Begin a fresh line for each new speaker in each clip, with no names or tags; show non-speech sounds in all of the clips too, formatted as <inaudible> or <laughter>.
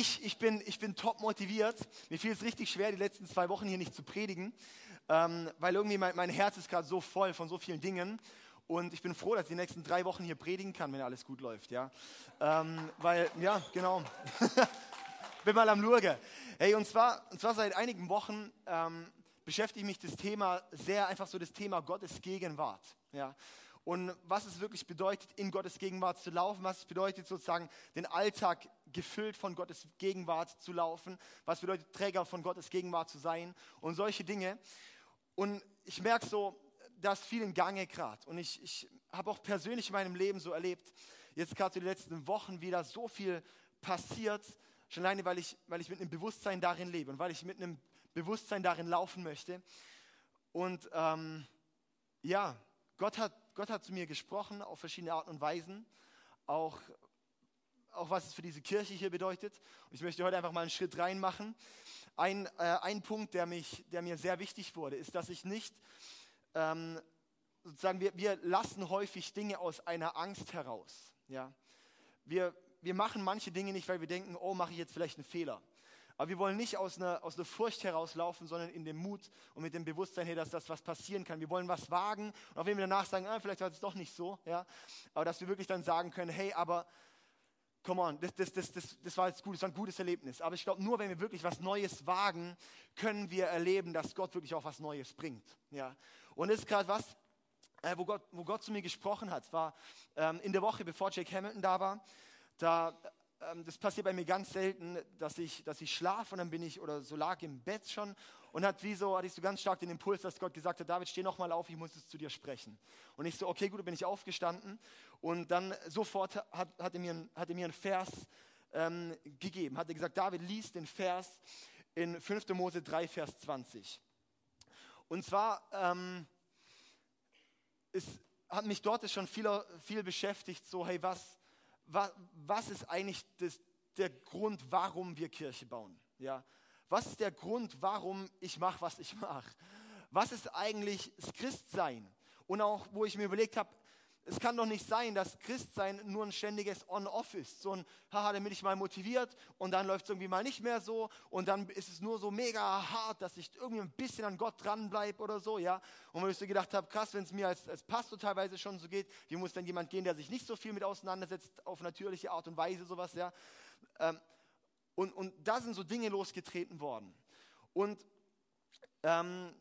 ich, ich, bin, ich bin top motiviert. Mir fiel es richtig schwer, die letzten zwei Wochen hier nicht zu predigen, ähm, weil irgendwie mein, mein Herz ist gerade so voll von so vielen Dingen. Und ich bin froh, dass ich die nächsten drei Wochen hier predigen kann, wenn alles gut läuft. Ja? Ähm, weil, ja, genau. <laughs> bin mal am Lurge. Hey, und zwar, und zwar seit einigen Wochen ähm, beschäftige ich mich das Thema sehr, einfach so das Thema Gottes Gegenwart. Ja? Und was es wirklich bedeutet, in Gottes Gegenwart zu laufen, was es bedeutet, sozusagen den Alltag gefüllt von Gottes Gegenwart zu laufen, was bedeutet, Träger von Gottes Gegenwart zu sein und solche Dinge. Und ich merke so, da ist viel in Gange gerade. Und ich, ich habe auch persönlich in meinem Leben so erlebt, jetzt gerade so die letzten Wochen wieder so viel passiert, schon alleine, weil ich, weil ich mit einem Bewusstsein darin lebe und weil ich mit einem Bewusstsein darin laufen möchte. Und ähm, ja, Gott hat, Gott hat zu mir gesprochen auf verschiedene Arten und Weisen, auch, auch was es für diese Kirche hier bedeutet. Und ich möchte heute einfach mal einen Schritt reinmachen. Ein, äh, ein Punkt, der, mich, der mir sehr wichtig wurde, ist, dass ich nicht ähm, sozusagen, wir, wir lassen häufig Dinge aus einer Angst heraus. Ja? Wir, wir machen manche Dinge nicht, weil wir denken, oh, mache ich jetzt vielleicht einen Fehler. Aber wir wollen nicht aus einer, aus einer Furcht herauslaufen, sondern in dem Mut und mit dem Bewusstsein, hey, dass das was passieren kann. Wir wollen was wagen und auch wenn wir danach sagen, ah, vielleicht war es doch nicht so, ja, aber dass wir wirklich dann sagen können, hey, aber come on, das, das, das, das, das war jetzt gut, das war ein gutes Erlebnis. Aber ich glaube, nur wenn wir wirklich was Neues wagen, können wir erleben, dass Gott wirklich auch was Neues bringt. Ja. Und das ist gerade was, äh, wo, Gott, wo Gott zu mir gesprochen hat. Es war ähm, in der Woche, bevor Jake Hamilton da war. Da, das passiert bei mir ganz selten, dass ich, dass ich schlafe und dann bin ich oder so lag im Bett schon und hat wie so, hatte ich so ganz stark den Impuls, dass Gott gesagt hat, David, steh noch mal auf, ich muss es zu dir sprechen. Und ich so, okay, gut, bin ich aufgestanden und dann sofort hat, hat, er, mir, hat er mir einen Vers ähm, gegeben, hat er gesagt, David, liest den Vers in 5. Mose 3, Vers 20. Und zwar ähm, ist, hat mich dort schon viel, viel beschäftigt, so hey, was, was, was ist eigentlich das, der Grund, warum wir Kirche bauen? Ja? Was ist der Grund, warum ich mache, was ich mache? Was ist eigentlich das Christsein? Und auch, wo ich mir überlegt habe, es kann doch nicht sein, dass Christsein nur ein ständiges On-Off ist. So ein, haha, damit ich mal motiviert und dann läuft es irgendwie mal nicht mehr so und dann ist es nur so mega hart, dass ich irgendwie ein bisschen an Gott dranbleibe oder so, ja. Und wo ich so gedacht habe, krass, wenn es mir als, als Pastor teilweise schon so geht, wie muss dann jemand gehen, der sich nicht so viel mit auseinandersetzt, auf natürliche Art und Weise, sowas, ja. Ähm, und, und da sind so Dinge losgetreten worden. Und ähm,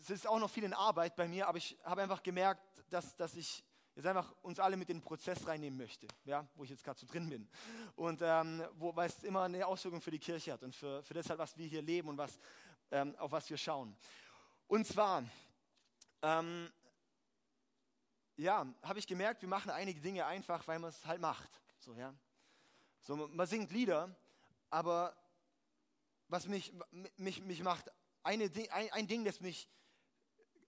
es ist auch noch viel in Arbeit bei mir, aber ich habe einfach gemerkt, dass, dass ich jetzt einfach uns alle mit in den Prozess reinnehmen möchte, ja, wo ich jetzt gerade so drin bin. Und ähm, weil es immer eine Auswirkung für die Kirche hat und für, für das halt, was wir hier leben und was, ähm, auf was wir schauen. Und zwar, ähm, ja, habe ich gemerkt, wir machen einige Dinge einfach, weil man es halt macht. So, ja. so, man singt Lieder, aber was mich, mich, mich macht, eine, ein, ein Ding, das mich,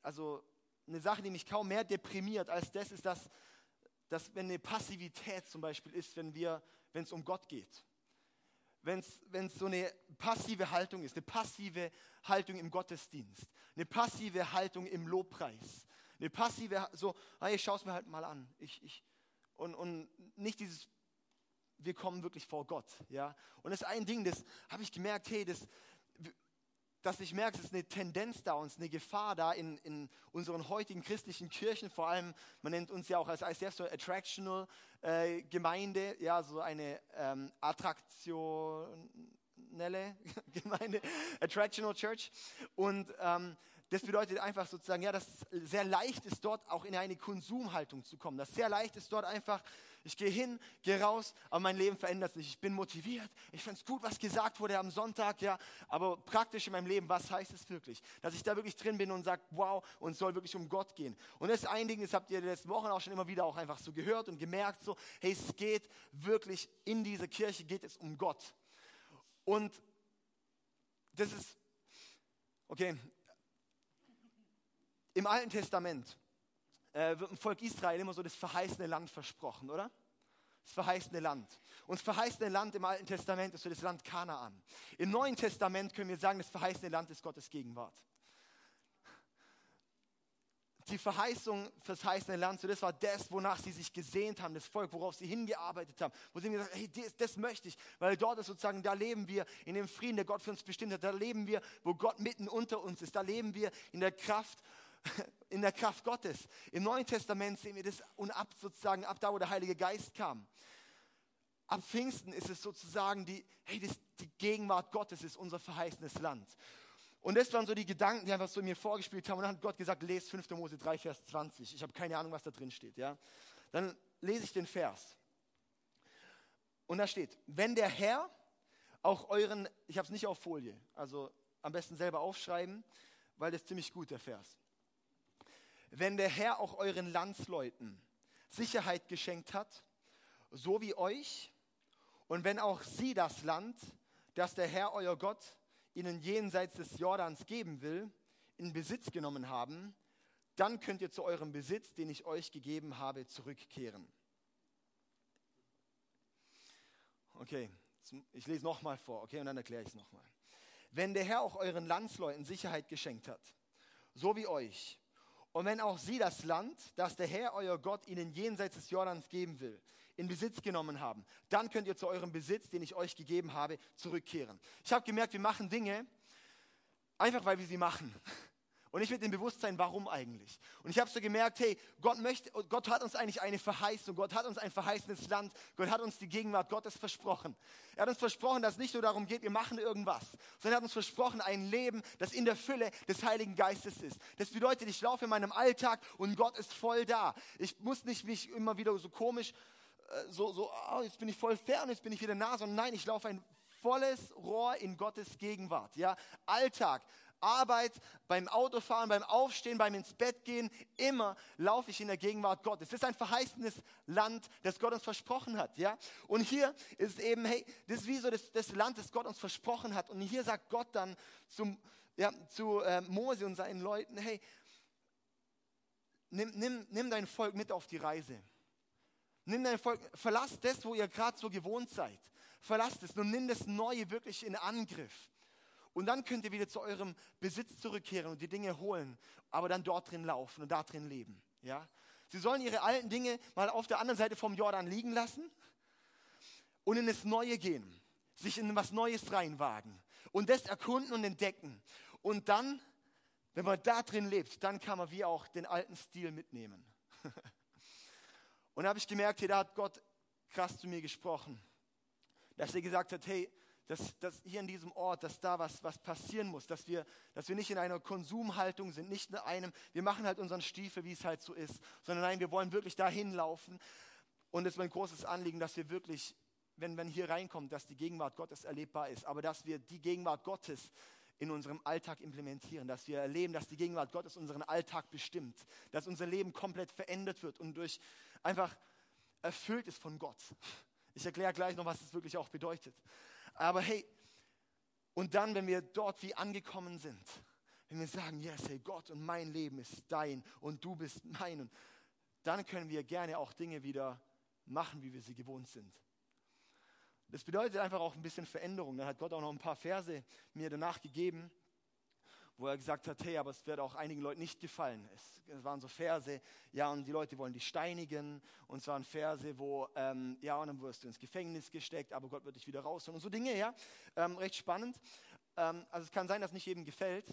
also eine Sache, die mich kaum mehr deprimiert als das, ist, dass, dass wenn eine Passivität zum Beispiel ist, wenn es um Gott geht. Wenn es so eine passive Haltung ist, eine passive Haltung im Gottesdienst, eine passive Haltung im Lobpreis, eine passive, so, hey, ich schaue es mir halt mal an. Ich, ich, und, und nicht dieses, wir kommen wirklich vor Gott. Ja? Und das ist ein Ding, das habe ich gemerkt, hey, das, dass ich merke, es ist eine Tendenz da, uns eine Gefahr da in, in unseren heutigen christlichen Kirchen, vor allem, man nennt uns ja auch als ICF so Attractional äh, Gemeinde, ja, so eine ähm, attraktionelle <laughs> Gemeinde, Attractional Church. Und ähm, das bedeutet einfach sozusagen, ja, dass es sehr leicht ist, dort auch in eine Konsumhaltung zu kommen. Dass sehr leicht ist, dort einfach ich gehe hin, gehe raus, aber mein Leben verändert sich. Ich bin motiviert. Ich finde es gut, was gesagt wurde am Sonntag, ja. Aber praktisch in meinem Leben, was heißt es wirklich? Dass ich da wirklich drin bin und sage, wow, und es soll wirklich um Gott gehen. Und das ist ein Ding, das habt ihr in den letzten Wochen auch schon immer wieder auch einfach so gehört und gemerkt, so, hey, es geht wirklich in dieser Kirche, geht es um Gott. Und das ist, okay, im Alten Testament äh, wird dem Volk Israel immer so das verheißene Land versprochen, oder? Das verheißene Land. Und das verheißene Land im Alten Testament ist so das Land Kanaan. Im Neuen Testament können wir sagen, das verheißene Land ist Gottes Gegenwart. die Verheißung fürs heißende Land, so das war das, wonach sie sich gesehnt haben, das Volk, worauf sie hingearbeitet haben, wo sie gesagt haben, hey, das, das möchte ich, weil dort ist sozusagen, da leben wir in dem Frieden, der Gott für uns bestimmt hat, da leben wir, wo Gott mitten unter uns ist, da leben wir in der Kraft, <laughs> in der Kraft Gottes. Im Neuen Testament sehen wir das und ab sozusagen, ab da, wo der Heilige Geist kam. Ab Pfingsten ist es sozusagen die, hey, das, die Gegenwart Gottes ist unser verheißenes Land. Und das waren so die Gedanken, die einfach so mir vorgespielt haben. Und dann hat Gott gesagt, lest 5. Mose 3, Vers 20. Ich habe keine Ahnung, was da drin steht. Ja? Dann lese ich den Vers. Und da steht, wenn der Herr auch euren, ich habe es nicht auf Folie, also am besten selber aufschreiben, weil das ist ziemlich gut, der Vers. Wenn der Herr auch euren Landsleuten Sicherheit geschenkt hat, so wie euch, und wenn auch sie das Land, das der Herr euer Gott ihnen jenseits des Jordans geben will, in Besitz genommen haben, dann könnt ihr zu eurem Besitz, den ich euch gegeben habe, zurückkehren. Okay, ich lese nochmal vor, okay, und dann erkläre ich es nochmal. Wenn der Herr auch euren Landsleuten Sicherheit geschenkt hat, so wie euch, und wenn auch sie das Land, das der Herr, euer Gott, ihnen jenseits des Jordans geben will, in Besitz genommen haben, dann könnt ihr zu eurem Besitz, den ich euch gegeben habe, zurückkehren. Ich habe gemerkt, wir machen Dinge einfach, weil wir sie machen. Und nicht mit dem Bewusstsein, warum eigentlich. Und ich habe so gemerkt, hey, Gott möchte, Gott hat uns eigentlich eine Verheißung, Gott hat uns ein verheißenes Land, Gott hat uns die Gegenwart Gottes versprochen. Er hat uns versprochen, dass es nicht nur darum geht, wir machen irgendwas, sondern er hat uns versprochen, ein Leben, das in der Fülle des Heiligen Geistes ist. Das bedeutet, ich laufe in meinem Alltag und Gott ist voll da. Ich muss nicht mich immer wieder so komisch äh, so, so oh, jetzt bin ich voll fern, jetzt bin ich wieder nah, sondern nein, ich laufe ein volles Rohr in Gottes Gegenwart. Ja? Alltag, Arbeit, beim Autofahren, beim Aufstehen, beim ins Bett gehen, immer laufe ich in der Gegenwart Gottes. Das ist ein verheißenes Land, das Gott uns versprochen hat. Ja? Und hier ist eben, hey, das ist wie so das, das Land, das Gott uns versprochen hat. Und hier sagt Gott dann zum, ja, zu äh, Mose und seinen Leuten, hey, nimm, nimm, nimm dein Volk mit auf die Reise. Nimm dein Volk, verlass das, wo ihr gerade so gewohnt seid. Verlasst es und nimm das Neue wirklich in Angriff. Und dann könnt ihr wieder zu eurem Besitz zurückkehren und die Dinge holen, aber dann dort drin laufen und da drin leben. Ja? Sie sollen ihre alten Dinge mal auf der anderen Seite vom Jordan liegen lassen und in das Neue gehen, sich in was Neues reinwagen und das erkunden und entdecken. Und dann, wenn man da drin lebt, dann kann man wie auch den alten Stil mitnehmen. <laughs> Und da habe ich gemerkt, hey, da hat Gott krass zu mir gesprochen. Dass er gesagt hat, hey, dass, dass hier in diesem Ort, dass da was, was passieren muss, dass wir, dass wir nicht in einer Konsumhaltung sind, nicht in einem, wir machen halt unseren Stiefel, wie es halt so ist, sondern nein, wir wollen wirklich dahin laufen. Und es ist mein großes Anliegen, dass wir wirklich, wenn man hier reinkommt, dass die Gegenwart Gottes erlebbar ist, aber dass wir die Gegenwart Gottes in unserem Alltag implementieren, dass wir erleben, dass die Gegenwart Gottes unseren Alltag bestimmt, dass unser Leben komplett verändert wird und durch einfach erfüllt ist von Gott. Ich erkläre gleich noch, was es wirklich auch bedeutet. Aber hey, und dann, wenn wir dort wie angekommen sind, wenn wir sagen, yes, hey, Gott und mein Leben ist dein und du bist mein, und dann können wir gerne auch Dinge wieder machen, wie wir sie gewohnt sind. Das bedeutet einfach auch ein bisschen Veränderung. Dann hat Gott auch noch ein paar Verse mir danach gegeben, wo er gesagt hat, hey, aber es wird auch einigen Leuten nicht gefallen. Es, es waren so Verse, ja, und die Leute wollen dich steinigen. Und es waren Verse, wo, ähm, ja, und dann wirst du ins Gefängnis gesteckt, aber Gott wird dich wieder rausholen. Und so Dinge, ja, ähm, recht spannend. Ähm, also es kann sein, dass nicht jedem gefällt,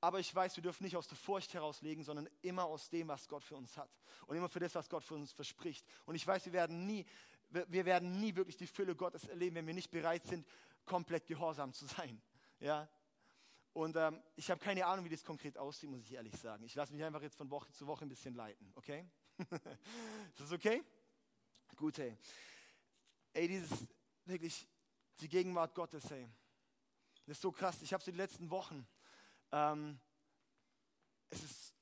aber ich weiß, wir dürfen nicht aus der Furcht herauslegen, sondern immer aus dem, was Gott für uns hat. Und immer für das, was Gott für uns verspricht. Und ich weiß, wir werden nie wir werden nie wirklich die Fülle Gottes erleben, wenn wir nicht bereit sind, komplett gehorsam zu sein. Ja? Und ähm, ich habe keine Ahnung, wie das konkret aussieht, muss ich ehrlich sagen. Ich lasse mich einfach jetzt von Woche zu Woche ein bisschen leiten, okay? <laughs> ist das okay? Gut, hey. Ey, dieses, wirklich, die Gegenwart Gottes, hey. Das ist so krass. Ich habe es die letzten Wochen, ähm, es ist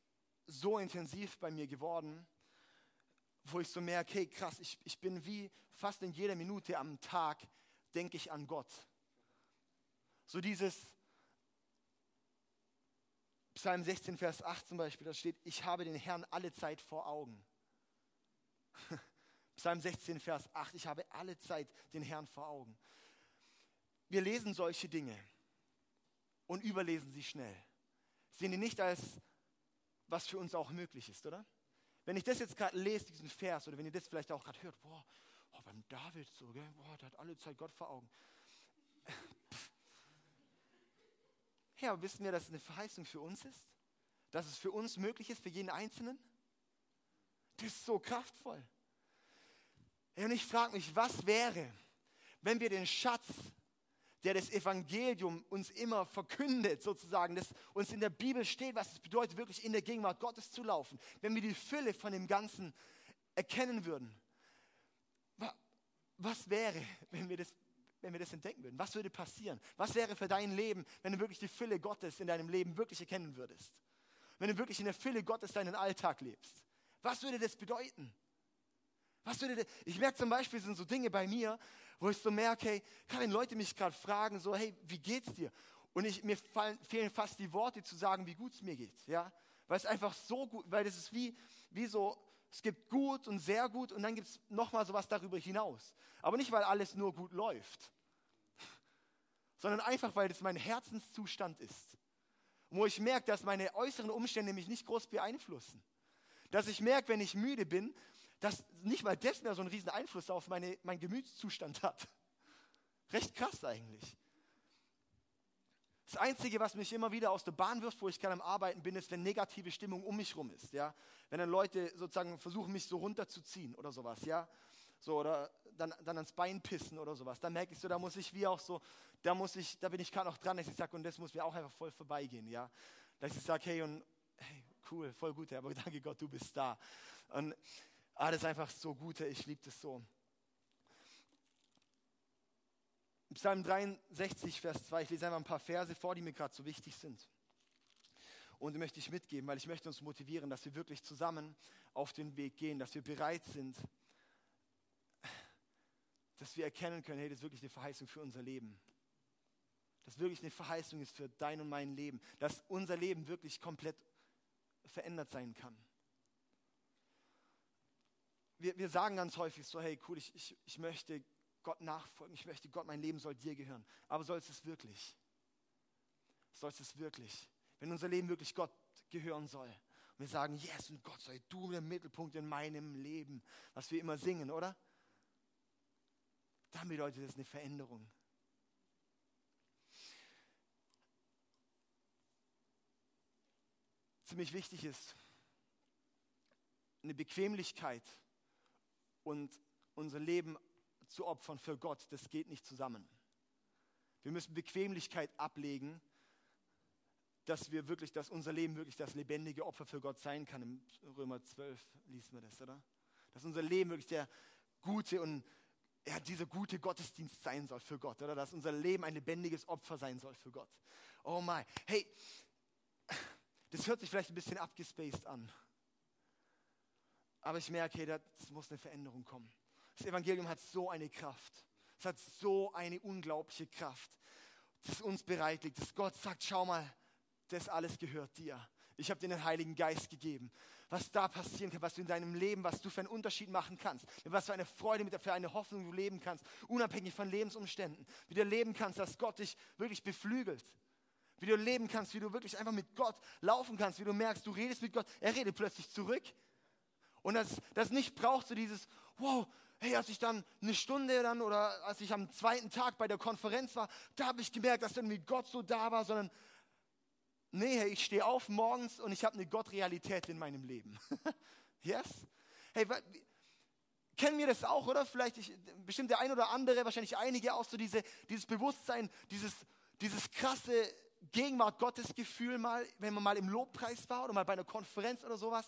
so intensiv bei mir geworden wo ich so merke, hey krass, ich, ich bin wie fast in jeder Minute am Tag, denke ich an Gott. So dieses Psalm 16, Vers 8 zum Beispiel, da steht, ich habe den Herrn alle Zeit vor Augen. <laughs> Psalm 16, Vers 8, ich habe alle Zeit den Herrn vor Augen. Wir lesen solche Dinge und überlesen sie schnell. Sehen die nicht als was für uns auch möglich ist, oder? Wenn ich das jetzt gerade lese, diesen Vers, oder wenn ihr das vielleicht auch gerade hört, boah, oh, beim David so, gell? boah, der hat alle Zeit Gott vor Augen. Ja, wissen wir, dass es eine Verheißung für uns ist? Dass es für uns möglich ist, für jeden Einzelnen? Das ist so kraftvoll. Und ich frage mich, was wäre, wenn wir den Schatz, der das Evangelium uns immer verkündet, sozusagen, das uns in der Bibel steht, was es bedeutet, wirklich in der Gegenwart Gottes zu laufen, wenn wir die Fülle von dem Ganzen erkennen würden. Was wäre, wenn wir das wenn wir das entdecken würden? Was würde passieren? Was wäre für dein Leben, wenn du wirklich die Fülle Gottes in deinem Leben wirklich erkennen würdest? Wenn du wirklich in der Fülle Gottes deinen Alltag lebst? Was würde das bedeuten? Was würde das? Ich merke zum Beispiel, sind so Dinge bei mir, wo ich so merke, hey, wenn Leute mich gerade fragen, so, hey, wie geht's dir? Und ich, mir fallen, fehlen fast die Worte zu sagen, wie gut es mir geht, ja? Weil es einfach so gut, weil das ist wie, wie so, es gibt gut und sehr gut und dann gibt es nochmal sowas darüber hinaus. Aber nicht, weil alles nur gut läuft, <laughs> sondern einfach, weil das mein Herzenszustand ist. wo ich merke, dass meine äußeren Umstände mich nicht groß beeinflussen. Dass ich merke, wenn ich müde bin, dass nicht mal das mehr so einen riesen Einfluss auf meine, meinen Gemütszustand hat. Recht krass eigentlich. Das Einzige, was mich immer wieder aus der Bahn wirft, wo ich gerade am Arbeiten bin, ist, wenn negative Stimmung um mich rum ist. Ja? Wenn dann Leute sozusagen versuchen, mich so runterzuziehen oder sowas. Ja? So, oder dann, dann ans Bein pissen oder sowas. Da merke ich so, da muss ich wie auch so, da muss ich, da bin ich gerade noch dran, dass ich sage, und das muss mir auch einfach voll vorbeigehen. Ja? Dass ich sage, hey, und hey, cool, voll gut, aber <laughs> danke Gott, du bist da. Und ah, das ist einfach so gut, ich liebe das so. Psalm 63, Vers 2, ich lese einfach ein paar Verse vor, die mir gerade so wichtig sind. Und die möchte ich mitgeben, weil ich möchte uns motivieren, dass wir wirklich zusammen auf den Weg gehen, dass wir bereit sind, dass wir erkennen können, hey, das ist wirklich eine Verheißung für unser Leben. Dass wirklich eine Verheißung ist für dein und mein Leben. Dass unser Leben wirklich komplett verändert sein kann. Wir, wir sagen ganz häufig so, hey, cool, ich, ich, ich möchte Gott nachfolgen. Ich möchte Gott, mein Leben soll dir gehören. Aber soll es es wirklich? Soll es es wirklich? Wenn unser Leben wirklich Gott gehören soll. Und wir sagen, yes, und Gott sei du der Mittelpunkt in meinem Leben. Was wir immer singen, oder? Dann bedeutet das eine Veränderung. Ziemlich wichtig ist eine Bequemlichkeit und unser Leben zu opfern für Gott, das geht nicht zusammen. Wir müssen Bequemlichkeit ablegen, dass wir wirklich, dass unser Leben wirklich das lebendige Opfer für Gott sein kann. Im Römer 12 liest man das, oder? Dass unser Leben wirklich der gute und ja, dieser gute Gottesdienst sein soll für Gott, oder? Dass unser Leben ein lebendiges Opfer sein soll für Gott. Oh mein, hey, das hört sich vielleicht ein bisschen abgespaced an. Aber ich merke, hey, das muss eine Veränderung kommen. Das Evangelium hat so eine Kraft. Es hat so eine unglaubliche Kraft, das uns bereit liegt, dass Gott sagt, schau mal, das alles gehört dir. Ich habe dir den Heiligen Geist gegeben. Was da passieren kann, was du in deinem Leben, was du für einen Unterschied machen kannst, was für eine Freude, für eine Hoffnung du leben kannst, unabhängig von Lebensumständen. Wie du leben kannst, dass Gott dich wirklich beflügelt. Wie du leben kannst, wie du wirklich einfach mit Gott laufen kannst, wie du merkst, du redest mit Gott, er redet plötzlich zurück. Und das, das nicht braucht so dieses, wow, hey, als ich dann eine Stunde dann oder als ich am zweiten Tag bei der Konferenz war, da habe ich gemerkt, dass irgendwie Gott so da war, sondern nee, hey, ich stehe auf morgens und ich habe eine Gottrealität in meinem Leben. <laughs> yes? Hey, kennen wir das auch, oder? Vielleicht ich, bestimmt der ein oder andere, wahrscheinlich einige auch so diese, dieses Bewusstsein, dieses, dieses krasse Gegenwart Gottes Gefühl mal, wenn man mal im Lobpreis war oder mal bei einer Konferenz oder sowas.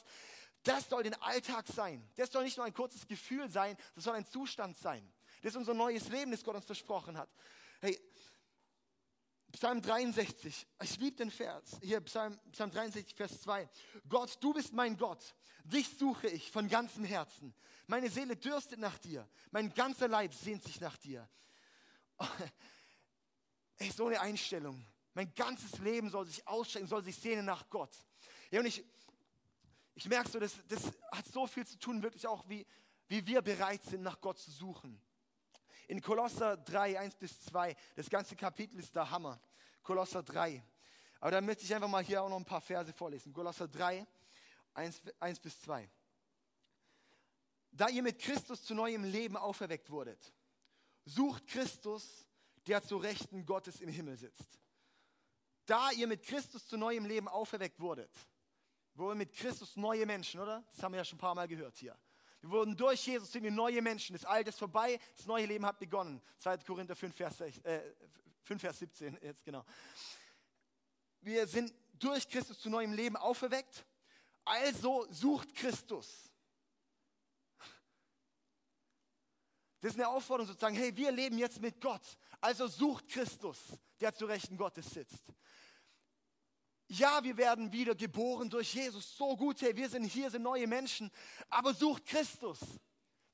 Das soll den Alltag sein. Das soll nicht nur ein kurzes Gefühl sein, das soll ein Zustand sein. Das ist unser neues Leben, das Gott uns versprochen hat. Hey, Psalm 63, ich liebe den Vers, hier Psalm, Psalm 63, Vers 2. Gott, du bist mein Gott, dich suche ich von ganzem Herzen. Meine Seele dürstet nach dir, mein ganzer Leib sehnt sich nach dir. <laughs> Ey, so eine Einstellung. Mein ganzes Leben soll sich ausstrecken, soll sich sehnen nach Gott. Ja, und ich, ich merke so, das, das hat so viel zu tun, wirklich auch, wie, wie wir bereit sind, nach Gott zu suchen. In Kolosser 3, 1 bis 2, das ganze Kapitel ist der Hammer. Kolosser 3. Aber da möchte ich einfach mal hier auch noch ein paar Verse vorlesen. Kolosser 3, 1, 1 bis 2. Da ihr mit Christus zu neuem Leben auferweckt wurdet, sucht Christus, der zu Rechten Gottes im Himmel sitzt. Da ihr mit Christus zu neuem Leben auferweckt wurdet, wurden mit Christus neue Menschen, oder? Das haben wir ja schon ein paar Mal gehört hier. Wir wurden durch Jesus sind wir neue Menschen. Das Alte ist vorbei, das neue Leben hat begonnen. 2. Korinther 5, Vers, äh, 5, Vers 17, jetzt genau. Wir sind durch Christus zu neuem Leben auferweckt. Also sucht Christus. Das ist eine Aufforderung sozusagen, hey, wir leben jetzt mit Gott. Also sucht Christus, der zu Rechten Gottes sitzt. Ja, wir werden wieder geboren durch Jesus. So gut, hey, wir sind hier, sind neue Menschen. Aber sucht Christus.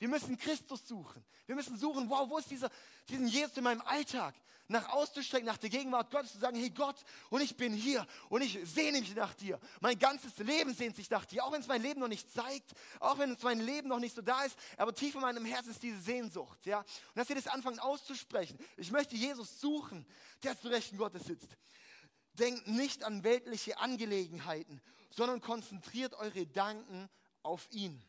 Wir müssen Christus suchen. Wir müssen suchen, wow, wo ist dieser, diesen Jesus in meinem Alltag? Nach auszustrecken, nach der Gegenwart Gottes, zu sagen, hey Gott, und ich bin hier und ich sehne mich nach dir. Mein ganzes Leben sehnt sich nach dir, auch wenn es mein Leben noch nicht zeigt, auch wenn es mein Leben noch nicht so da ist, aber tief in meinem Herzen ist diese Sehnsucht, ja. Und dass wir das anfangen auszusprechen. Ich möchte Jesus suchen, der zu Rechten Gottes sitzt. Denkt nicht an weltliche Angelegenheiten, sondern konzentriert eure Gedanken auf ihn.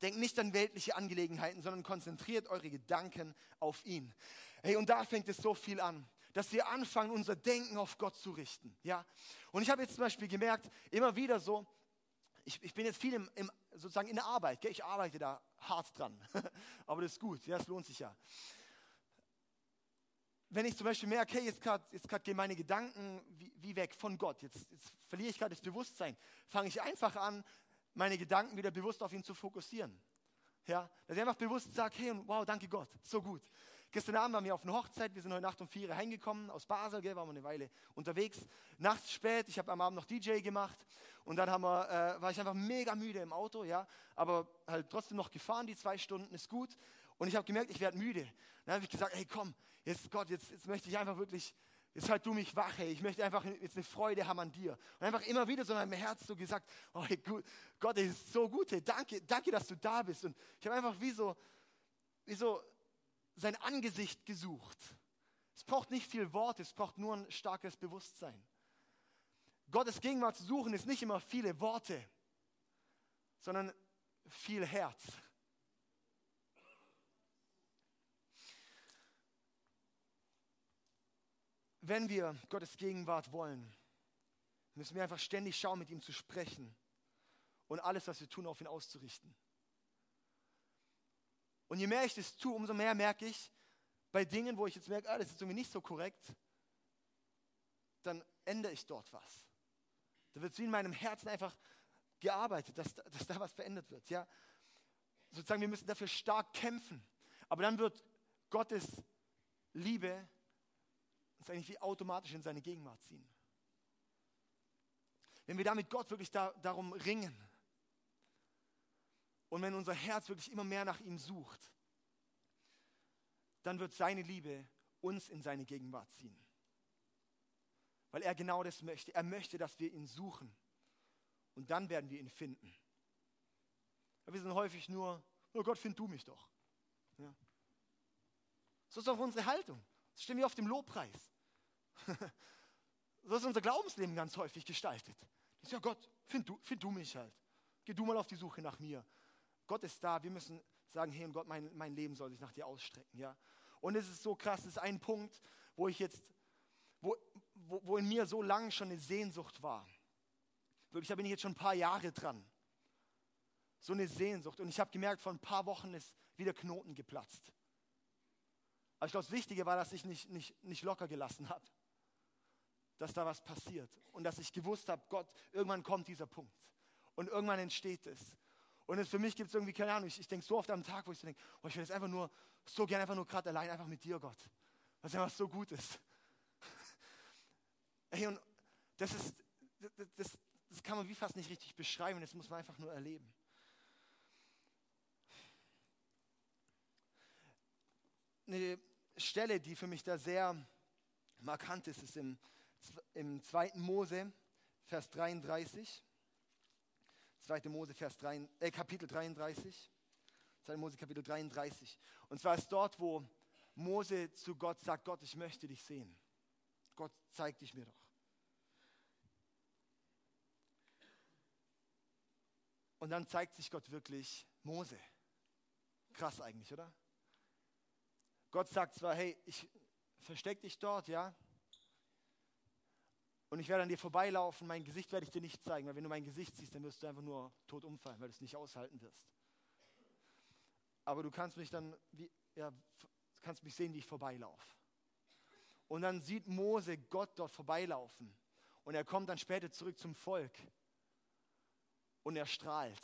Denkt nicht an weltliche Angelegenheiten, sondern konzentriert eure Gedanken auf ihn. Hey, und da fängt es so viel an, dass wir anfangen, unser Denken auf Gott zu richten. Ja? Und ich habe jetzt zum Beispiel gemerkt, immer wieder so, ich, ich bin jetzt viel im, im, sozusagen in der Arbeit, gell? ich arbeite da hart dran, <laughs> aber das ist gut, ja, das lohnt sich ja wenn ich zum Beispiel merke, hey, jetzt gerade jetzt gehen meine Gedanken wie, wie, weg von Gott, jetzt, jetzt verliere ich gerade das Bewusstsein, fange ich einfach an, meine Gedanken wieder bewusst auf ihn zu fokussieren. Ja, dass ich einfach bewusst sage, hey, wow, danke Gott, so gut. Gestern Abend waren wir auf einer Hochzeit, wir sind heute Nacht um vier heimgekommen aus Basel, gell, waren wir eine Weile unterwegs. Nachts spät, ich habe am Abend noch DJ gemacht und dann haben wir, äh, war ich einfach mega müde im Auto, ja, aber halt trotzdem noch gefahren, die zwei Stunden, ist gut. Und ich habe gemerkt, ich werde müde. Dann habe ich gesagt, hey komm, jetzt Gott, jetzt, jetzt möchte ich einfach wirklich, jetzt halt du mich wach, hey. Ich möchte einfach jetzt eine Freude haben an dir. Und einfach immer wieder so in meinem Herz so gesagt, oh hey, Gott, es ist so gut, hey, danke, danke, dass du da bist. Und ich habe einfach wie so, wie so sein Angesicht gesucht. Es braucht nicht viel Worte, es braucht nur ein starkes Bewusstsein. Gottes Gegenwart zu suchen ist nicht immer viele Worte, sondern viel Herz. Wenn wir Gottes Gegenwart wollen, müssen wir einfach ständig schauen, mit ihm zu sprechen und alles, was wir tun, auf ihn auszurichten. Und je mehr ich das tue, umso mehr merke ich, bei Dingen, wo ich jetzt merke, ah, das ist irgendwie nicht so korrekt, dann ändere ich dort was. Da wird es wie in meinem Herzen einfach gearbeitet, dass, dass da was verändert wird. Ja? Sozusagen, wir müssen dafür stark kämpfen. Aber dann wird Gottes Liebe uns eigentlich wie automatisch in seine Gegenwart ziehen. Wenn wir damit Gott wirklich da, darum ringen und wenn unser Herz wirklich immer mehr nach ihm sucht, dann wird seine Liebe uns in seine Gegenwart ziehen. Weil er genau das möchte. Er möchte, dass wir ihn suchen. Und dann werden wir ihn finden. Wir sind häufig nur, oh Gott, find du mich doch. Ja. So ist auch unsere Haltung. So stehen wir auf dem Lobpreis. <laughs> so ist unser Glaubensleben ganz häufig gestaltet. Das ist ja Gott, find du, find du mich halt. Geh du mal auf die Suche nach mir. Gott ist da, wir müssen sagen, hey Gott, mein, mein Leben soll sich nach dir ausstrecken. Ja? Und es ist so krass, es ist ein Punkt, wo ich jetzt, wo, wo, wo in mir so lange schon eine Sehnsucht war. Wirklich, da bin ich jetzt schon ein paar Jahre dran. So eine Sehnsucht. Und ich habe gemerkt, vor ein paar Wochen ist wieder Knoten geplatzt. Aber ich glaube, das Wichtige war, dass ich nicht, nicht, nicht locker gelassen habe. Dass da was passiert. Und dass ich gewusst habe, Gott, irgendwann kommt dieser Punkt. Und irgendwann entsteht es. Und für mich gibt es irgendwie, keine Ahnung, ich, ich denke so oft am Tag, wo ich so denke, oh, ich will jetzt einfach nur, so gerne einfach nur gerade allein, einfach mit dir, Gott. Was einfach so gut ist. <laughs> Hey, und das ist, das, das, das kann man wie fast nicht richtig beschreiben, das muss man einfach nur erleben. eine Stelle, die für mich da sehr markant ist, ist im, im 2. Mose, Vers 33. 2. Mose, Vers 3, äh, Kapitel 33. 2. Mose, Kapitel 33. Und zwar ist dort, wo Mose zu Gott sagt, Gott, ich möchte dich sehen. Gott, zeig dich mir doch. Und dann zeigt sich Gott wirklich Mose. Krass eigentlich, oder? Gott sagt zwar, hey, ich versteck dich dort, ja, und ich werde an dir vorbeilaufen, mein Gesicht werde ich dir nicht zeigen, weil wenn du mein Gesicht siehst, dann wirst du einfach nur tot umfallen, weil du es nicht aushalten wirst. Aber du kannst mich dann, wie, ja, kannst mich sehen, wie ich vorbeilaufe. Und dann sieht Mose Gott dort vorbeilaufen. Und er kommt dann später zurück zum Volk. Und er strahlt.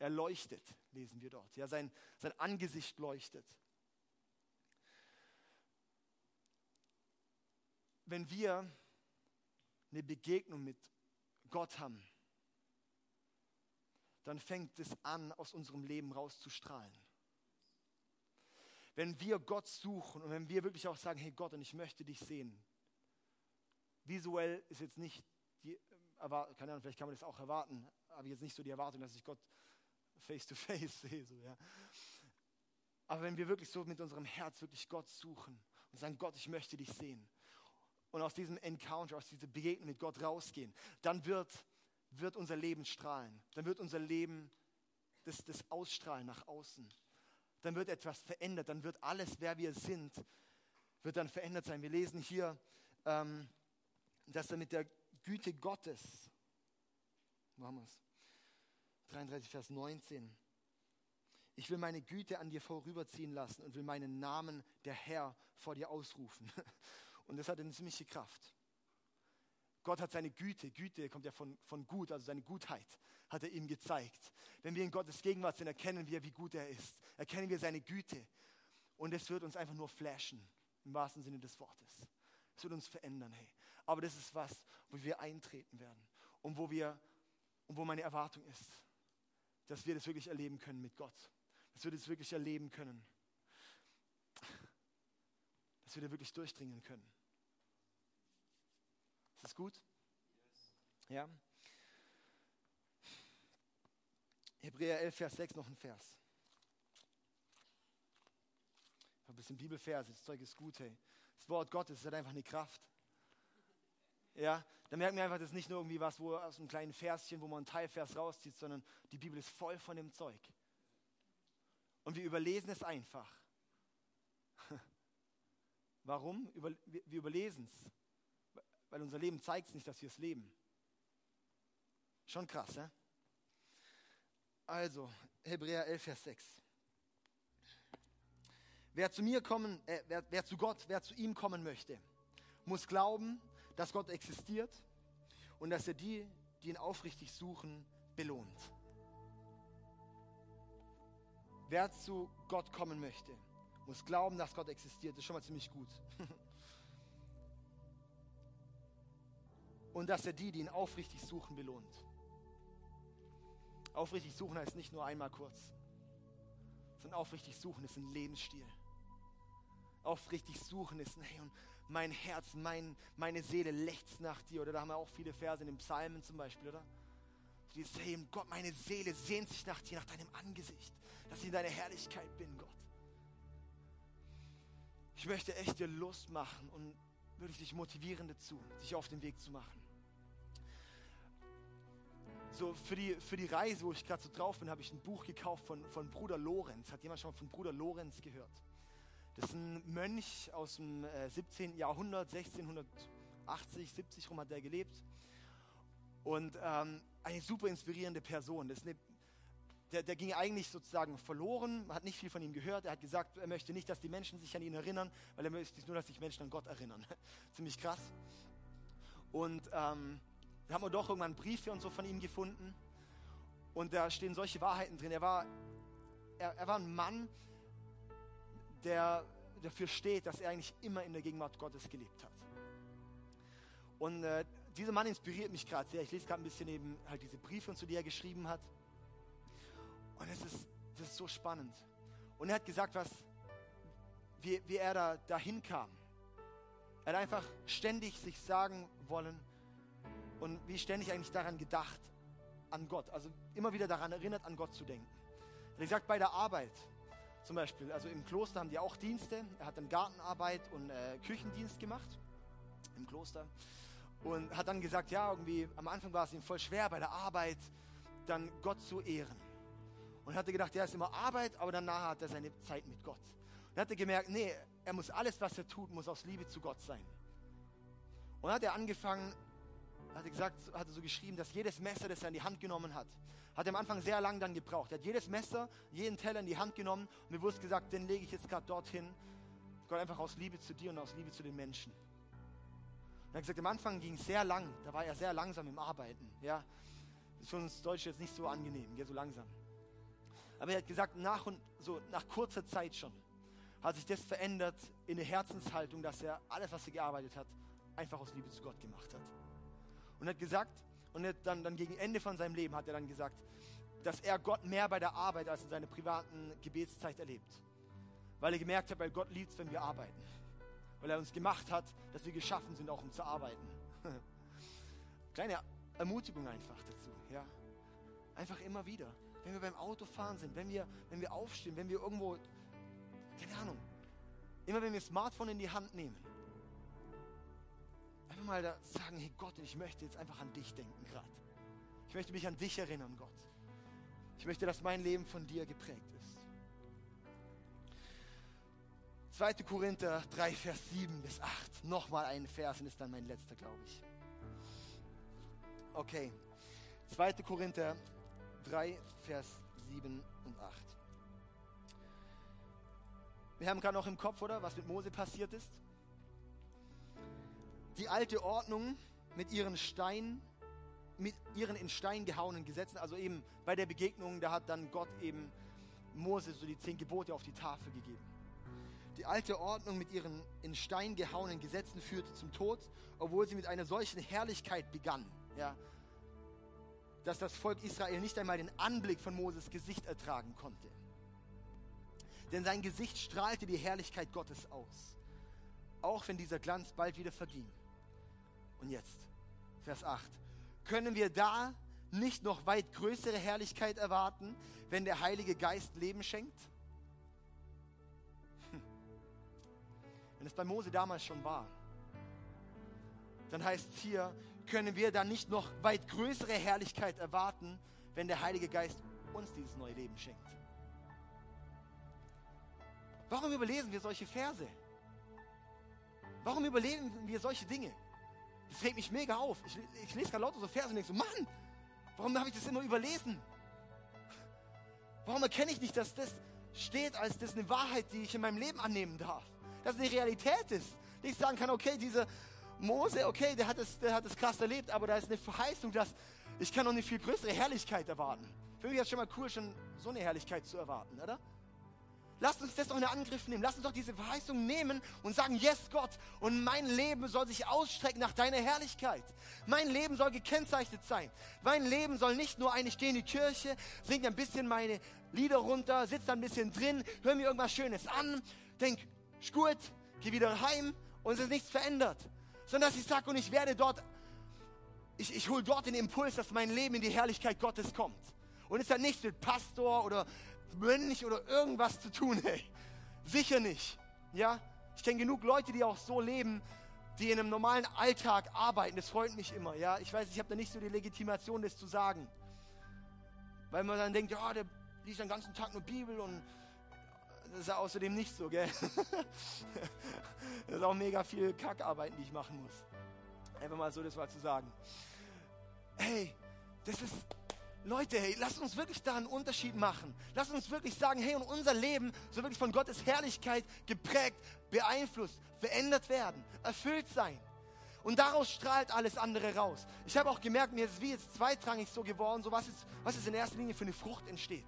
Er leuchtet, lesen wir dort. Ja, sein, sein Angesicht leuchtet. Wenn wir eine Begegnung mit Gott haben, dann fängt es an, aus unserem Leben rauszustrahlen. Wenn wir Gott suchen und wenn wir wirklich auch sagen, hey Gott, und ich möchte dich sehen. Visuell ist jetzt nicht die, keine Ahnung, vielleicht kann man das auch erwarten, aber jetzt nicht so die Erwartung, dass ich Gott face to face <laughs> sehe. So, ja. Aber wenn wir wirklich so mit unserem Herz wirklich Gott suchen und sagen, Gott, ich möchte dich sehen, und aus diesem Encounter, aus dieser Begegnung mit Gott rausgehen, dann wird, wird unser Leben strahlen. Dann wird unser Leben das, das Ausstrahlen nach außen. Dann wird etwas verändert. Dann wird alles, wer wir sind, wird dann verändert sein. Wir lesen hier, ähm, dass er mit der Güte Gottes, wo haben wir es? 33, Vers 19. Ich will meine Güte an dir vorüberziehen lassen und will meinen Namen der Herr vor dir ausrufen. <laughs> Und das hat eine ziemliche Kraft. Gott hat seine Güte, Güte kommt ja von, von gut, also seine Gutheit hat er ihm gezeigt. Wenn wir in Gottes Gegenwart sind, erkennen wir, wie gut er ist. Erkennen wir seine Güte. Und es wird uns einfach nur flashen, im wahrsten Sinne des Wortes. Es wird uns verändern, hey. Aber das ist was, wo wir eintreten werden und wo wir, und wo meine Erwartung ist, dass wir das wirklich erleben können mit Gott. Dass wir das wirklich erleben können. Dass wir da wirklich durchdringen können. Ist das gut? Ja? Hebräer 11, Vers 6, noch ein Vers. Ein bisschen Bibelvers, das Zeug ist gut, hey. Das Wort Gottes halt einfach eine Kraft. Ja, da merken wir einfach, das ist nicht nur irgendwie was, wo aus einem kleinen Verschen, wo man einen Teilvers rauszieht, sondern die Bibel ist voll von dem Zeug. Und wir überlesen es einfach. <laughs> Warum? wir überlesen es weil unser Leben zeigt nicht, dass wir es leben. Schon krass, ne? Also, Hebräer 11, Vers 6. Wer zu mir kommen, äh, wer, wer zu Gott, wer zu ihm kommen möchte, muss glauben, dass Gott existiert und dass er die, die ihn aufrichtig suchen, belohnt. Wer zu Gott kommen möchte, muss glauben, dass Gott existiert. Das ist schon mal ziemlich gut. <laughs> und dass er die, die ihn aufrichtig suchen, belohnt. Aufrichtig suchen heißt nicht nur einmal kurz, sondern aufrichtig suchen ist ein Lebensstil. Aufrichtig suchen ist, hey, und mein Herz, mein, meine Seele lechzt nach dir. Oder da haben wir auch viele Verse in den Psalmen zum Beispiel, oder? Die sagen, Gott, meine Seele sehnt sich nach dir, nach deinem Angesicht, dass ich in deiner Herrlichkeit bin, Gott. Ich möchte echt dir Lust machen und würde ich dich motivieren dazu, dich auf den Weg zu machen. So für die, für die Reise, wo ich gerade so drauf bin, habe ich ein Buch gekauft von, von Bruder Lorenz. Hat jemand schon mal von Bruder Lorenz gehört? Das ist ein Mönch aus dem äh, 17. Jahrhundert, 1680, 70 rum hat er gelebt. Und ähm, eine super inspirierende Person. Das ist eine der, der ging eigentlich sozusagen verloren, man hat nicht viel von ihm gehört. Er hat gesagt, er möchte nicht, dass die Menschen sich an ihn erinnern, weil er möchte nur, dass sich Menschen an Gott erinnern. <laughs> Ziemlich krass. Und ähm, da haben wir doch irgendwann Briefe und so von ihm gefunden. Und da stehen solche Wahrheiten drin. Er war, er, er war ein Mann, der dafür steht, dass er eigentlich immer in der Gegenwart Gottes gelebt hat. Und äh, dieser Mann inspiriert mich gerade sehr. Ich lese gerade ein bisschen eben halt diese Briefe und so, die er geschrieben hat. Und es ist, das ist so spannend. Und er hat gesagt, was, wie, wie er da dahin kam. Er hat einfach ständig sich sagen wollen und wie ständig eigentlich daran gedacht, an Gott. Also immer wieder daran erinnert, an Gott zu denken. Er gesagt, bei der Arbeit zum Beispiel, also im Kloster haben die auch Dienste. Er hat dann Gartenarbeit und äh, Küchendienst gemacht im Kloster und hat dann gesagt, ja, irgendwie am Anfang war es ihm voll schwer bei der Arbeit dann Gott zu ehren. Und hatte gedacht, ja, ist immer Arbeit, aber danach hat er seine Zeit mit Gott. Und hat er gemerkt, nee, er muss alles, was er tut, muss aus Liebe zu Gott sein. Und hat er angefangen, hat er gesagt, hat er so geschrieben, dass jedes Messer, das er in die Hand genommen hat, hat er am Anfang sehr lang dann gebraucht. Er hat jedes Messer, jeden Teller in die Hand genommen und bewusst gesagt, den lege ich jetzt gerade dorthin. Gott einfach aus Liebe zu dir und aus Liebe zu den Menschen. Und er hat gesagt, am Anfang ging es sehr lang, da war er sehr langsam im Arbeiten. Ja, das ist für uns Deutsche jetzt nicht so angenehm, ja, so langsam. Aber er hat gesagt, nach und so nach kurzer Zeit schon hat sich das verändert in eine Herzenshaltung, dass er alles, was er gearbeitet hat, einfach aus Liebe zu Gott gemacht hat. Und hat gesagt, und dann, dann gegen Ende von seinem Leben hat er dann gesagt, dass er Gott mehr bei der Arbeit als in seiner privaten Gebetszeit erlebt. Weil er gemerkt hat, weil Gott liebt es, wenn wir arbeiten. Weil er uns gemacht hat, dass wir geschaffen sind, auch um zu arbeiten. <laughs> Kleine Ermutigung einfach dazu. Ja? Einfach immer wieder. Wenn wir beim Autofahren sind, wenn wir, wenn wir aufstehen, wenn wir irgendwo, keine Ahnung, immer wenn wir Smartphone in die Hand nehmen, einfach mal da sagen, hey Gott, ich möchte jetzt einfach an dich denken gerade. Ich möchte mich an dich erinnern, Gott. Ich möchte, dass mein Leben von dir geprägt ist. 2. Korinther 3, Vers 7 bis 8. Nochmal ein Vers und ist dann mein letzter, glaube ich. Okay. 2. Korinther 3, Vers 7 und 8. Wir haben gerade noch im Kopf, oder? Was mit Mose passiert ist die alte Ordnung mit ihren Stein, mit ihren in Stein gehauenen Gesetzen, also eben bei der Begegnung, da hat dann Gott eben Mose so die zehn Gebote auf die Tafel gegeben. Die alte Ordnung mit ihren in Stein gehauenen Gesetzen führte zum Tod, obwohl sie mit einer solchen Herrlichkeit begann, ja, dass das Volk Israel nicht einmal den Anblick von Moses Gesicht ertragen konnte. Denn sein Gesicht strahlte die Herrlichkeit Gottes aus, auch wenn dieser Glanz bald wieder verging. Und jetzt, Vers 8. Können wir da nicht noch weit größere Herrlichkeit erwarten, wenn der Heilige Geist Leben schenkt? Hm. Wenn es bei Mose damals schon war, dann heißt es hier, können wir da nicht noch weit größere Herrlichkeit erwarten, wenn der Heilige Geist uns dieses neue Leben schenkt. Warum überlesen wir solche Verse? Warum überlesen wir solche Dinge? Das regt mich mega auf. Ich, ich lese gerade lauter so Verse und denke so, Mann, warum habe ich das immer überlesen? Warum erkenne ich nicht, dass das steht als das eine Wahrheit, die ich in meinem Leben annehmen darf? Dass es eine Realität ist. Ich sagen kann, okay, dieser Mose, okay, der hat es, der hat es krass erlebt, aber da ist eine Verheißung, dass ich kann noch eine viel größere Herrlichkeit erwarten. Für mich ist es schon mal cool, schon so eine Herrlichkeit zu erwarten, oder? Lasst uns das doch in Angriff nehmen. Lasst uns doch diese Verheißung nehmen und sagen, yes Gott, und mein Leben soll sich ausstrecken nach deiner Herrlichkeit. Mein Leben soll gekennzeichnet sein. Mein Leben soll nicht nur eine stehende Kirche, singt ein bisschen meine Lieder runter, sitzt ein bisschen drin, hör mir irgendwas Schönes an, denk, gut, geh wieder heim und es ist nichts verändert. Sondern dass ich sage, und ich werde dort, ich, ich hole dort den Impuls, dass mein Leben in die Herrlichkeit Gottes kommt. Und es hat nichts mit Pastor oder Mönch oder irgendwas zu tun, <laughs> hey. Sicher nicht. Ja? Ich kenne genug Leute, die auch so leben, die in einem normalen Alltag arbeiten. Das freut mich immer. Ja? Ich weiß, ich habe da nicht so die Legitimation, das zu sagen. Weil man dann denkt, ja, der liest den ganzen Tag nur Bibel und das ist ja außerdem nicht so, gell? <laughs> das ist auch mega viel Kackarbeiten, die ich machen muss. Einfach mal so das mal zu sagen. Hey, das ist Leute, hey, lasst uns wirklich da einen Unterschied machen. Lasst uns wirklich sagen, hey, und unser Leben soll wirklich von Gottes Herrlichkeit geprägt, beeinflusst, verändert werden, erfüllt sein. Und daraus strahlt alles andere raus. Ich habe auch gemerkt, mir ist wie jetzt zweitrangig so geworden, so was ist, was ist in erster Linie für eine Frucht entsteht.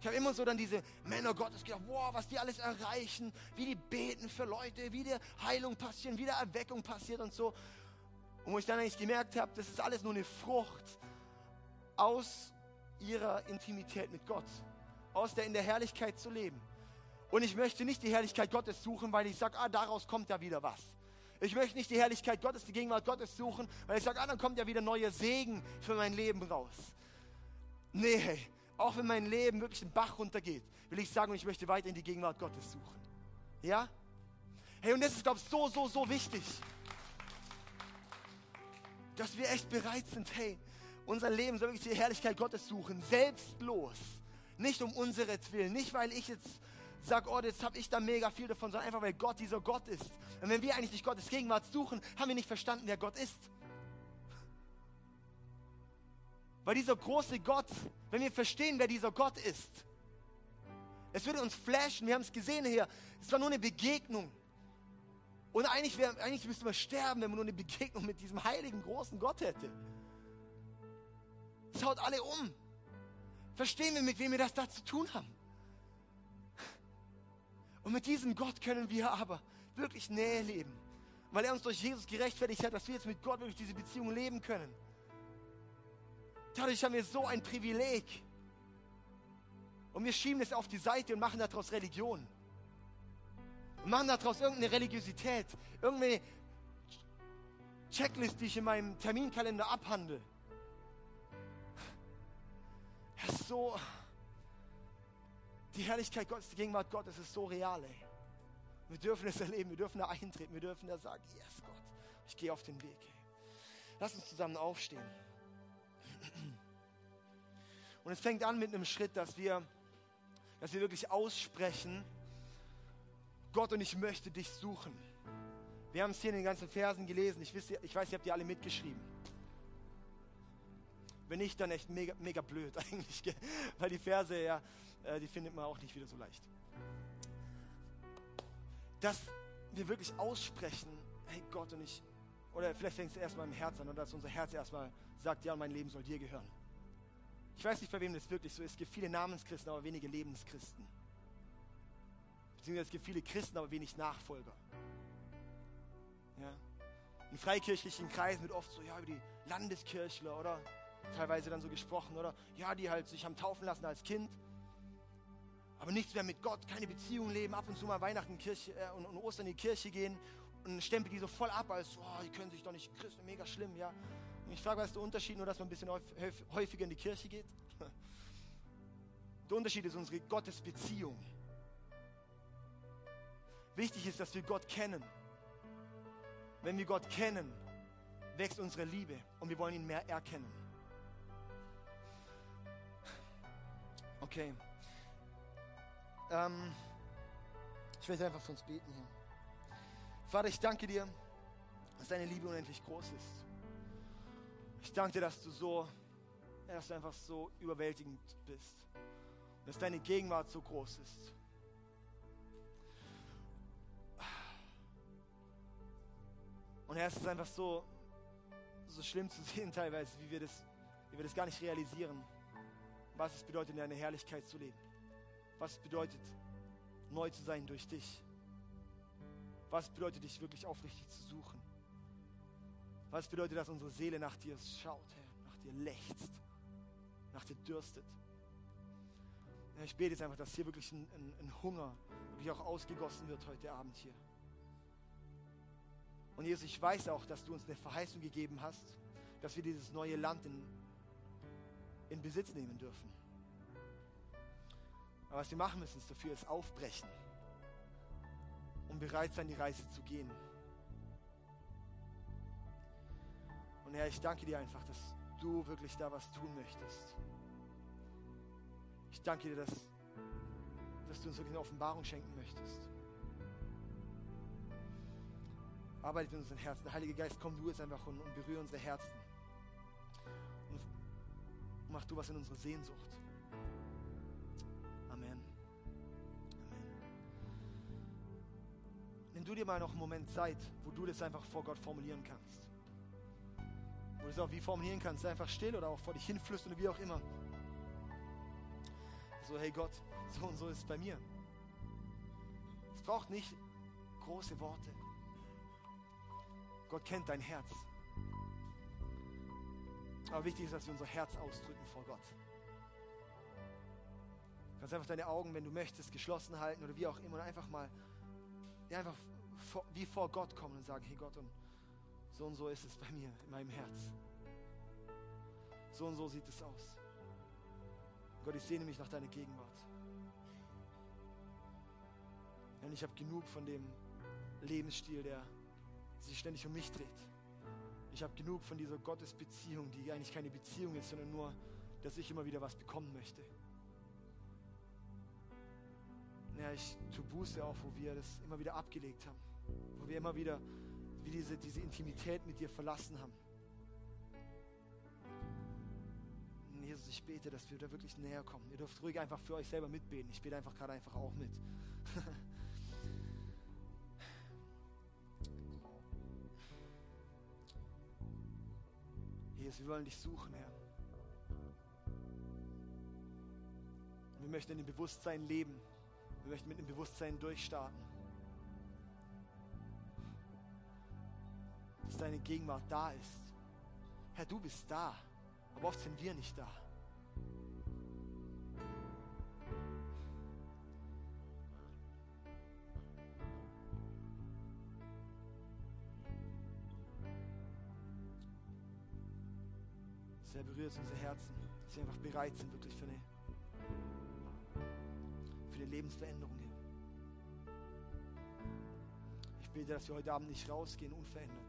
Ich habe immer so dann diese Männer Gottes gedacht, wow, was die alles erreichen, wie die beten für Leute, wie der Heilung passiert, wie der Erweckung passiert und so. Und wo ich dann eigentlich gemerkt habe, das ist alles nur eine Frucht aus ihrer Intimität mit Gott, aus der in der Herrlichkeit zu leben. Und ich möchte nicht die Herrlichkeit Gottes suchen, weil ich sage, ah, daraus kommt ja wieder was. Ich möchte nicht die Herrlichkeit Gottes, die Gegenwart Gottes suchen, weil ich sage, ah, dann kommt ja wieder neuer Segen für mein Leben raus. Nee, hey, auch wenn mein Leben wirklich den Bach runtergeht, will ich sagen, ich möchte weiter in die Gegenwart Gottes suchen. Ja? Hey, und das ist, glaube ich, so, so, so wichtig, dass wir echt bereit sind, hey, Unser Leben soll wirklich die Herrlichkeit Gottes suchen, selbstlos. Nicht um unsere Willen, nicht weil ich jetzt sage, oh, jetzt habe ich da mega viel davon, sondern einfach weil Gott dieser Gott ist. Und wenn wir eigentlich nicht Gottes Gegenwart suchen, haben wir nicht verstanden, wer Gott ist. Weil dieser große Gott, wenn wir verstehen, wer dieser Gott ist, es würde uns flashen, wir haben es gesehen hier, es war nur eine Begegnung. Und eigentlich, wär, eigentlich müsste man sterben, wenn man nur eine Begegnung mit diesem heiligen, großen Gott hätte. Es haut alle um. Verstehen wir, mit wem wir das da zu tun haben? Und mit diesem Gott können wir aber wirklich Nähe leben. Weil er uns durch Jesus gerechtfertigt hat, dass wir jetzt mit Gott wirklich diese Beziehung leben können. Dadurch haben wir so ein Privileg. Und wir schieben es auf die Seite und machen daraus Religion. Und machen daraus irgendeine Religiosität, irgendeine Checklist, die ich in meinem Terminkalender abhandle. Das ist so, die Herrlichkeit Gottes, die Gegenwart Gottes ist so real, ey. Wir dürfen es erleben, wir dürfen da eintreten, wir dürfen da sagen, yes Gott, ich gehe auf den Weg. Ey. Lass uns zusammen aufstehen. Und es fängt an mit einem Schritt, dass wir, dass wir wirklich aussprechen, Gott und ich möchte dich suchen. Wir haben es hier in den ganzen Versen gelesen. Ich, weiß, ich weiß, ihr habt die alle mitgeschrieben. Wenn nicht, dann echt mega, mega blöd <laughs> eigentlich. Weil die Verse, ja, äh, die findet man auch nicht wieder so leicht. Dass wir wirklich aussprechen, hey Gott und ich, oder vielleicht fängt es erstmal im Herzen an, oder dass unser Herz erstmal sagt, ja, mein Leben soll dir gehören. Ich weiß nicht, bei wem das wirklich so ist. Es gibt viele Namenschristen, aber wenige Lebenschristen. Beziehungsweise es gibt viele Christen, aber wenig Nachfolger. Ja. In freikirchlichen Kreisen wird oft so, ja, über die Landeskirchler oder teilweise dann so gesprochen, oder? Ja, die halt sich haben taufen lassen als Kind, aber nichts mehr mit Gott, keine Beziehung leben, ab und zu mal Weihnachten Kirche, äh, und, und, Ostern in die Kirche gehen und stempelt die so voll ab, als, oh, die können sich doch nicht Christen, mega schlimm, ja. Und ich frage, was ist der Unterschied, nur dass man ein bisschen häufiger in die Kirche geht? <laughs> Der Unterschied ist unsere Gottesbeziehung. Wichtig ist, dass wir Gott kennen. Wenn wir Gott kennen, wächst unsere Liebe und wir wollen ihn mehr erkennen. Okay. Ähm, ich will einfach für uns beten hier. Vater, ich danke dir, dass deine Liebe unendlich groß ist. Ich danke dir, dass du so, dass du einfach so überwältigend bist. Dass deine Gegenwart so groß ist. Und Herr, es ist einfach so, so schlimm zu <laughs> sehen teilweise, wie wir das, wie wir das gar nicht realisieren was es bedeutet, in deiner Herrlichkeit zu leben. Was es bedeutet, neu zu sein durch dich. Was bedeutet, dich wirklich aufrichtig zu suchen. Was bedeutet, dass unsere Seele nach dir schaut, Herr, nach dir lechzt, nach dir dürstet. Ich bete jetzt einfach, dass hier wirklich ein, ein, ein Hunger wirklich auch ausgegossen wird heute Abend hier. Und Jesus, ich weiß auch, dass du uns eine Verheißung gegeben hast, dass wir dieses neue Land in, in Besitz nehmen dürfen. Aber was wir machen müssen ist dafür, ist aufbrechen und bereit sein, die Reise zu gehen. Und Herr, ich danke dir einfach, dass du wirklich da was tun möchtest. Ich danke dir, dass, dass du uns wirklich eine Offenbarung schenken möchtest. Arbeitet in unseren Herzen. Der Heilige Geist, komm du jetzt einfach und, und berühre unsere Herzen mach du was in unsere Sehnsucht. Amen. Amen. Nimm du dir mal noch einen Moment Zeit, wo du das einfach vor Gott formulieren kannst. Wo du es auch wie formulieren kannst, einfach still oder auch vor dich hinflüstern oder wie auch immer. So, hey Gott, so und so ist es bei mir. Es braucht nicht große Worte. Gott kennt dein Herz. Aber wichtig ist, dass wir unser Herz ausdrücken vor Gott. Du kannst einfach deine Augen, wenn du möchtest, geschlossen halten oder wie auch immer und einfach mal, ja, einfach vor, wie vor Gott kommen und sagen, hey Gott, und so und so ist es bei mir, in meinem Herz. So und so sieht es aus. Gott, ich sehne mich nach deiner Gegenwart. Und ich habe genug von dem Lebensstil, der sich ständig um mich dreht. Ich habe genug von dieser Gottesbeziehung, die eigentlich keine Beziehung ist, sondern nur, dass ich immer wieder was bekommen möchte. Ja, ich tue Buße auf, wo wir das immer wieder abgelegt haben, wo wir immer wieder wie diese, diese Intimität mit dir verlassen haben. Jesus, ich bete, dass wir da wirklich näher kommen. Ihr dürft ruhig einfach für euch selber mitbeten. Ich bete einfach gerade einfach auch mit. <laughs> Jesus, wir wollen dich suchen, Herr. Wir möchten in dem Bewusstsein leben. Wir möchten mit dem Bewusstsein durchstarten. Dass deine Gegenwart da ist. Herr, du bist da. Aber oft sind wir nicht da. Sehr berührt unser Herzen, dass wir einfach bereit sind, wirklich für eine, für eine Lebensveränderung hier. Ich bete, dass wir heute Abend nicht rausgehen unverändert.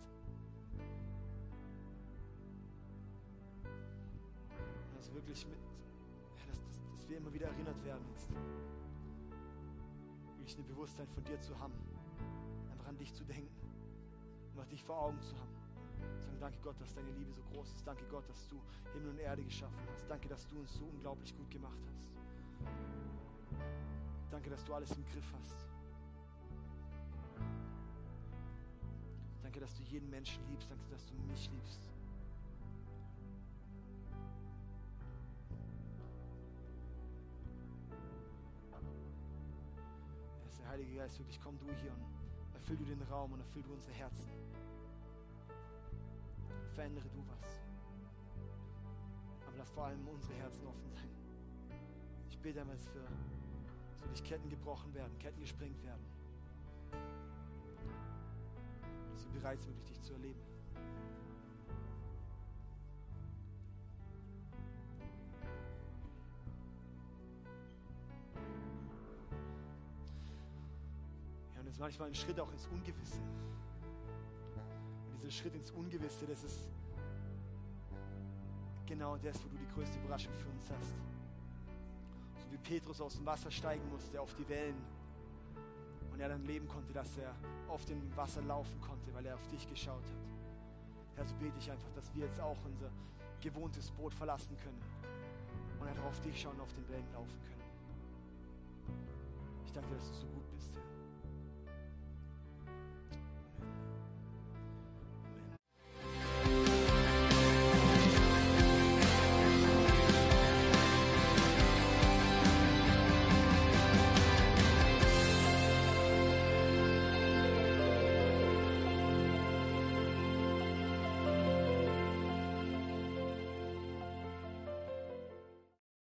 Dass wirklich mit, dass, dass, dass wir immer wieder erinnert werden jetzt. Wirklich ein Bewusstsein von dir zu haben. Einfach an dich zu denken. Einfach dich vor Augen zu haben. Sagen, danke Gott, dass deine Liebe so groß ist. Danke Gott, dass du Himmel und Erde geschaffen hast. Danke, dass du uns so unglaublich gut gemacht hast. Danke, dass du alles im Griff hast. Danke, dass du jeden Menschen liebst. Danke, dass du mich liebst. Der Heilige Geist, wirklich komm du hier und erfüll du den Raum und erfüll du unsere Herzen verändere du was. Aber lass vor allem unsere Herzen offen sein. Ich bete einmal für, dass wirklich Ketten gebrochen werden, Ketten gesprengt werden. Dass wir bereit sind, dich zu erleben. Ja, und jetzt manchmal ein Schritt auch ins Ungewisse dieser Schritt ins Ungewisse, das ist genau das, wo du die größte Überraschung für uns hast. So wie Petrus aus dem Wasser steigen musste auf die Wellen und er dann leben konnte, dass er auf dem Wasser laufen konnte, weil er auf dich geschaut hat. Herr, so bete ich einfach, dass wir jetzt auch unser gewohntes Boot verlassen können und einfach auf dich schauen und auf den Wellen laufen können. Ich danke dir, dass du so gut bist, Herr.